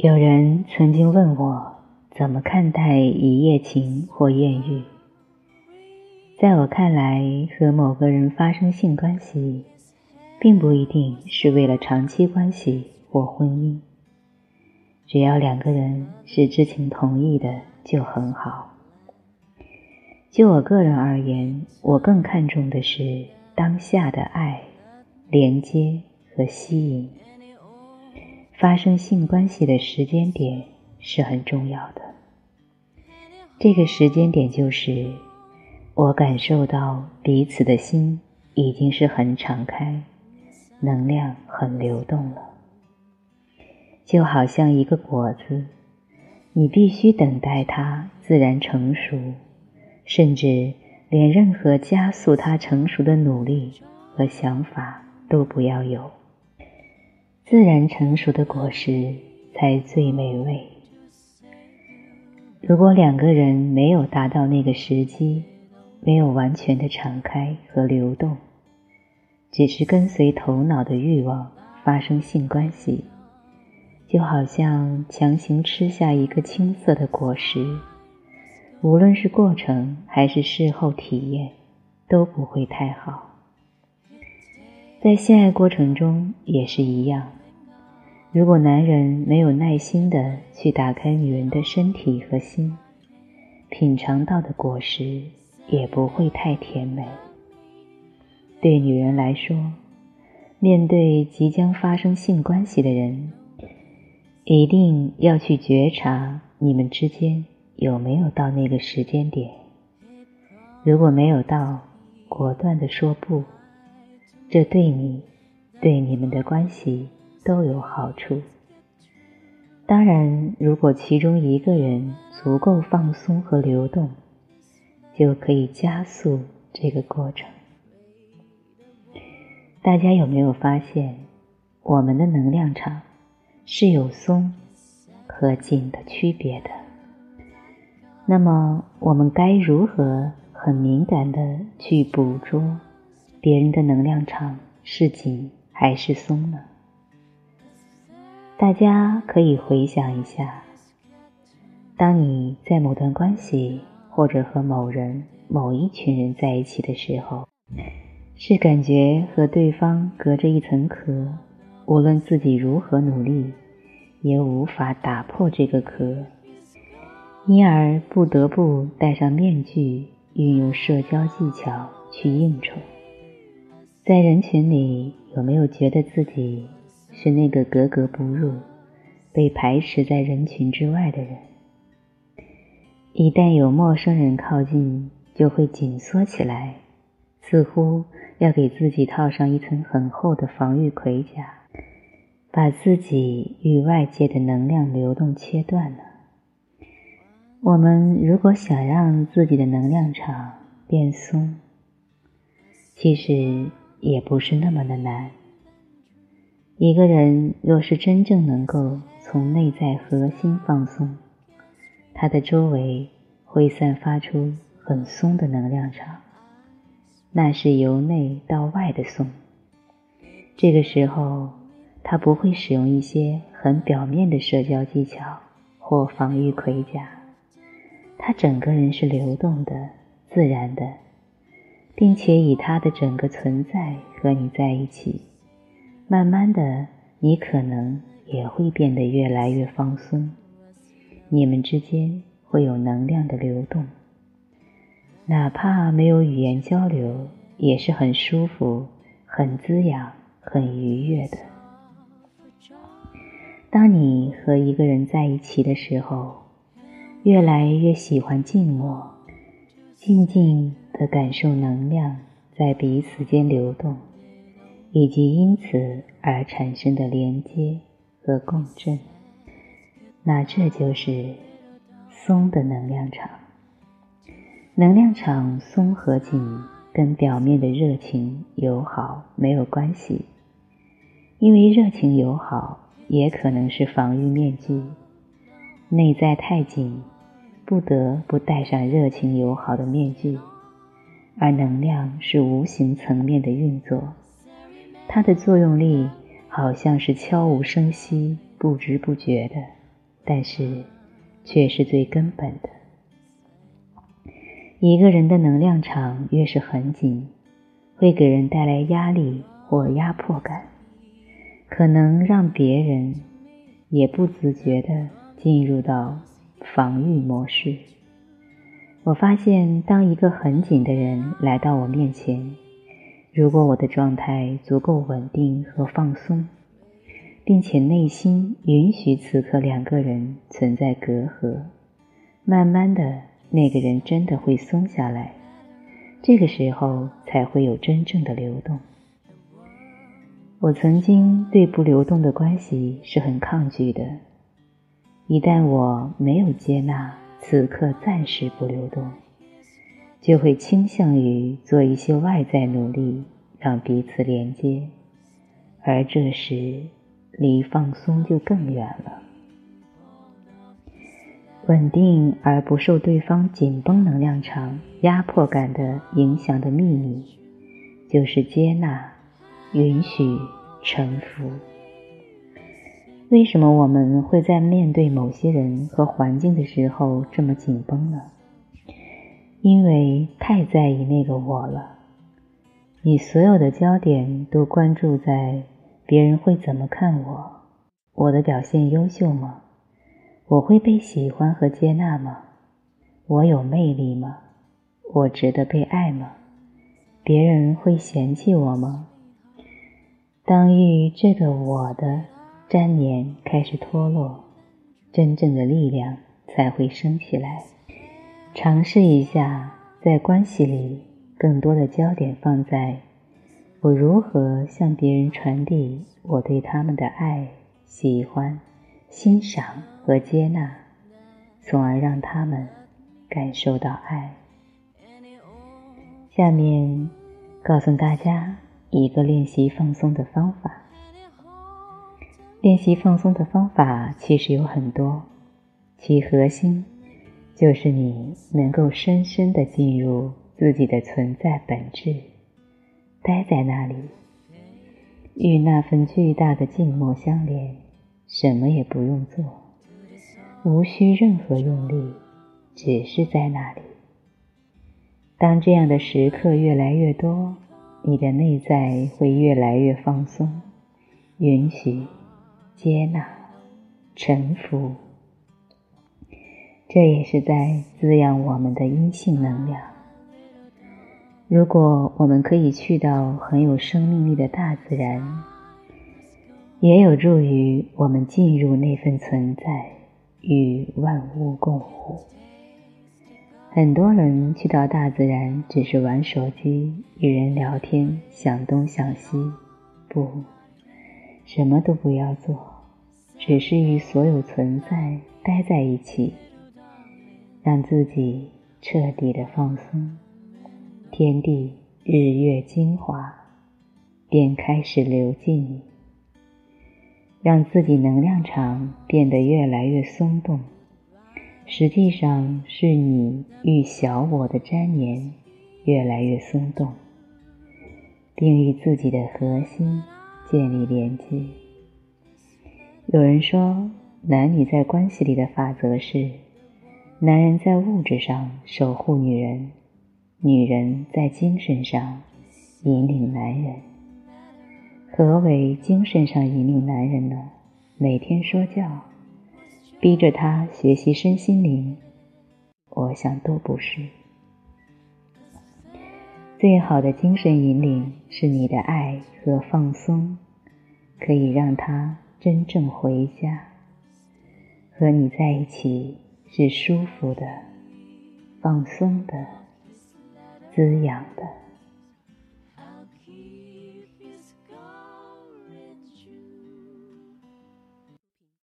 有人曾经问我怎么看待一夜情或艳遇。在我看来，和某个人发生性关系，并不一定是为了长期关系或婚姻。只要两个人是知情同意的，就很好。就我个人而言，我更看重的是当下的爱、连接和吸引。发生性关系的时间点是很重要的。这个时间点就是，我感受到彼此的心已经是很敞开，能量很流动了。就好像一个果子，你必须等待它自然成熟，甚至连任何加速它成熟的努力和想法都不要有。自然成熟的果实才最美味。如果两个人没有达到那个时机，没有完全的敞开和流动，只是跟随头脑的欲望发生性关系，就好像强行吃下一个青涩的果实，无论是过程还是事后体验，都不会太好。在性爱过程中也是一样。如果男人没有耐心的去打开女人的身体和心，品尝到的果实也不会太甜美。对女人来说，面对即将发生性关系的人，一定要去觉察你们之间有没有到那个时间点。如果没有到，果断的说不，这对你，对你们的关系。都有好处。当然，如果其中一个人足够放松和流动，就可以加速这个过程。大家有没有发现，我们的能量场是有松和紧的区别的？那么，我们该如何很敏感的去捕捉别人的能量场是紧还是松呢？大家可以回想一下，当你在某段关系或者和某人、某一群人在一起的时候，是感觉和对方隔着一层壳，无论自己如何努力，也无法打破这个壳，因而不得不戴上面具，运用社交技巧去应酬。在人群里，有没有觉得自己？是那个格格不入、被排斥在人群之外的人。一旦有陌生人靠近，就会紧缩起来，似乎要给自己套上一层很厚的防御盔甲，把自己与外界的能量流动切断了。我们如果想让自己的能量场变松，其实也不是那么的难。一个人若是真正能够从内在核心放松，他的周围会散发出很松的能量场，那是由内到外的松。这个时候，他不会使用一些很表面的社交技巧或防御盔甲，他整个人是流动的、自然的，并且以他的整个存在和你在一起。慢慢的，你可能也会变得越来越放松，你们之间会有能量的流动，哪怕没有语言交流，也是很舒服、很滋养、很愉悦的。当你和一个人在一起的时候，越来越喜欢静默，静静的感受能量在彼此间流动。以及因此而产生的连接和共振，那这就是松的能量场。能量场松和紧跟表面的热情友好没有关系，因为热情友好也可能是防御面具。内在太紧，不得不戴上热情友好的面具，而能量是无形层面的运作。它的作用力好像是悄无声息、不知不觉的，但是却是最根本的。一个人的能量场越是很紧，会给人带来压力或压迫感，可能让别人也不自觉地进入到防御模式。我发现，当一个很紧的人来到我面前，如果我的状态足够稳定和放松，并且内心允许此刻两个人存在隔阂，慢慢的，那个人真的会松下来。这个时候才会有真正的流动。我曾经对不流动的关系是很抗拒的，一旦我没有接纳此刻暂时不流动，就会倾向于做一些外在努力让彼此连接，而这时。离放松就更远了。稳定而不受对方紧绷能量场压迫感的影响的秘密，就是接纳、允许、臣服。为什么我们会在面对某些人和环境的时候这么紧绷呢？因为太在意那个我了，你所有的焦点都关注在。别人会怎么看我？我的表现优秀吗？我会被喜欢和接纳吗？我有魅力吗？我值得被爱吗？别人会嫌弃我吗？当与这个我的粘连开始脱落，真正的力量才会升起来。尝试一下，在关系里，更多的焦点放在。我如何向别人传递我对他们的爱、喜欢、欣赏和接纳，从而让他们感受到爱？下面告诉大家一个练习放松的方法。练习放松的方法其实有很多，其核心就是你能够深深的进入自己的存在本质。待在那里，与那份巨大的静默相连，什么也不用做，无需任何用力，只是在那里。当这样的时刻越来越多，你的内在会越来越放松，允许、接纳、臣服，这也是在滋养我们的阴性能量。如果我们可以去到很有生命力的大自然，也有助于我们进入那份存在，与万物共舞。很多人去到大自然只是玩手机、与人聊天、想东想西，不，什么都不要做，只是与所有存在待在一起，让自己彻底的放松。天地日月精华便开始流进你，让自己能量场变得越来越松动。实际上是你与小我的粘连越来越松动，并与自己的核心建立连接。有人说，男女在关系里的法则是：男人在物质上守护女人。女人在精神上引领男人。何为精神上引领男人呢？每天说教，逼着他学习身心灵，我想都不是。最好的精神引领是你的爱和放松，可以让他真正回家。和你在一起是舒服的，放松的。滋养的。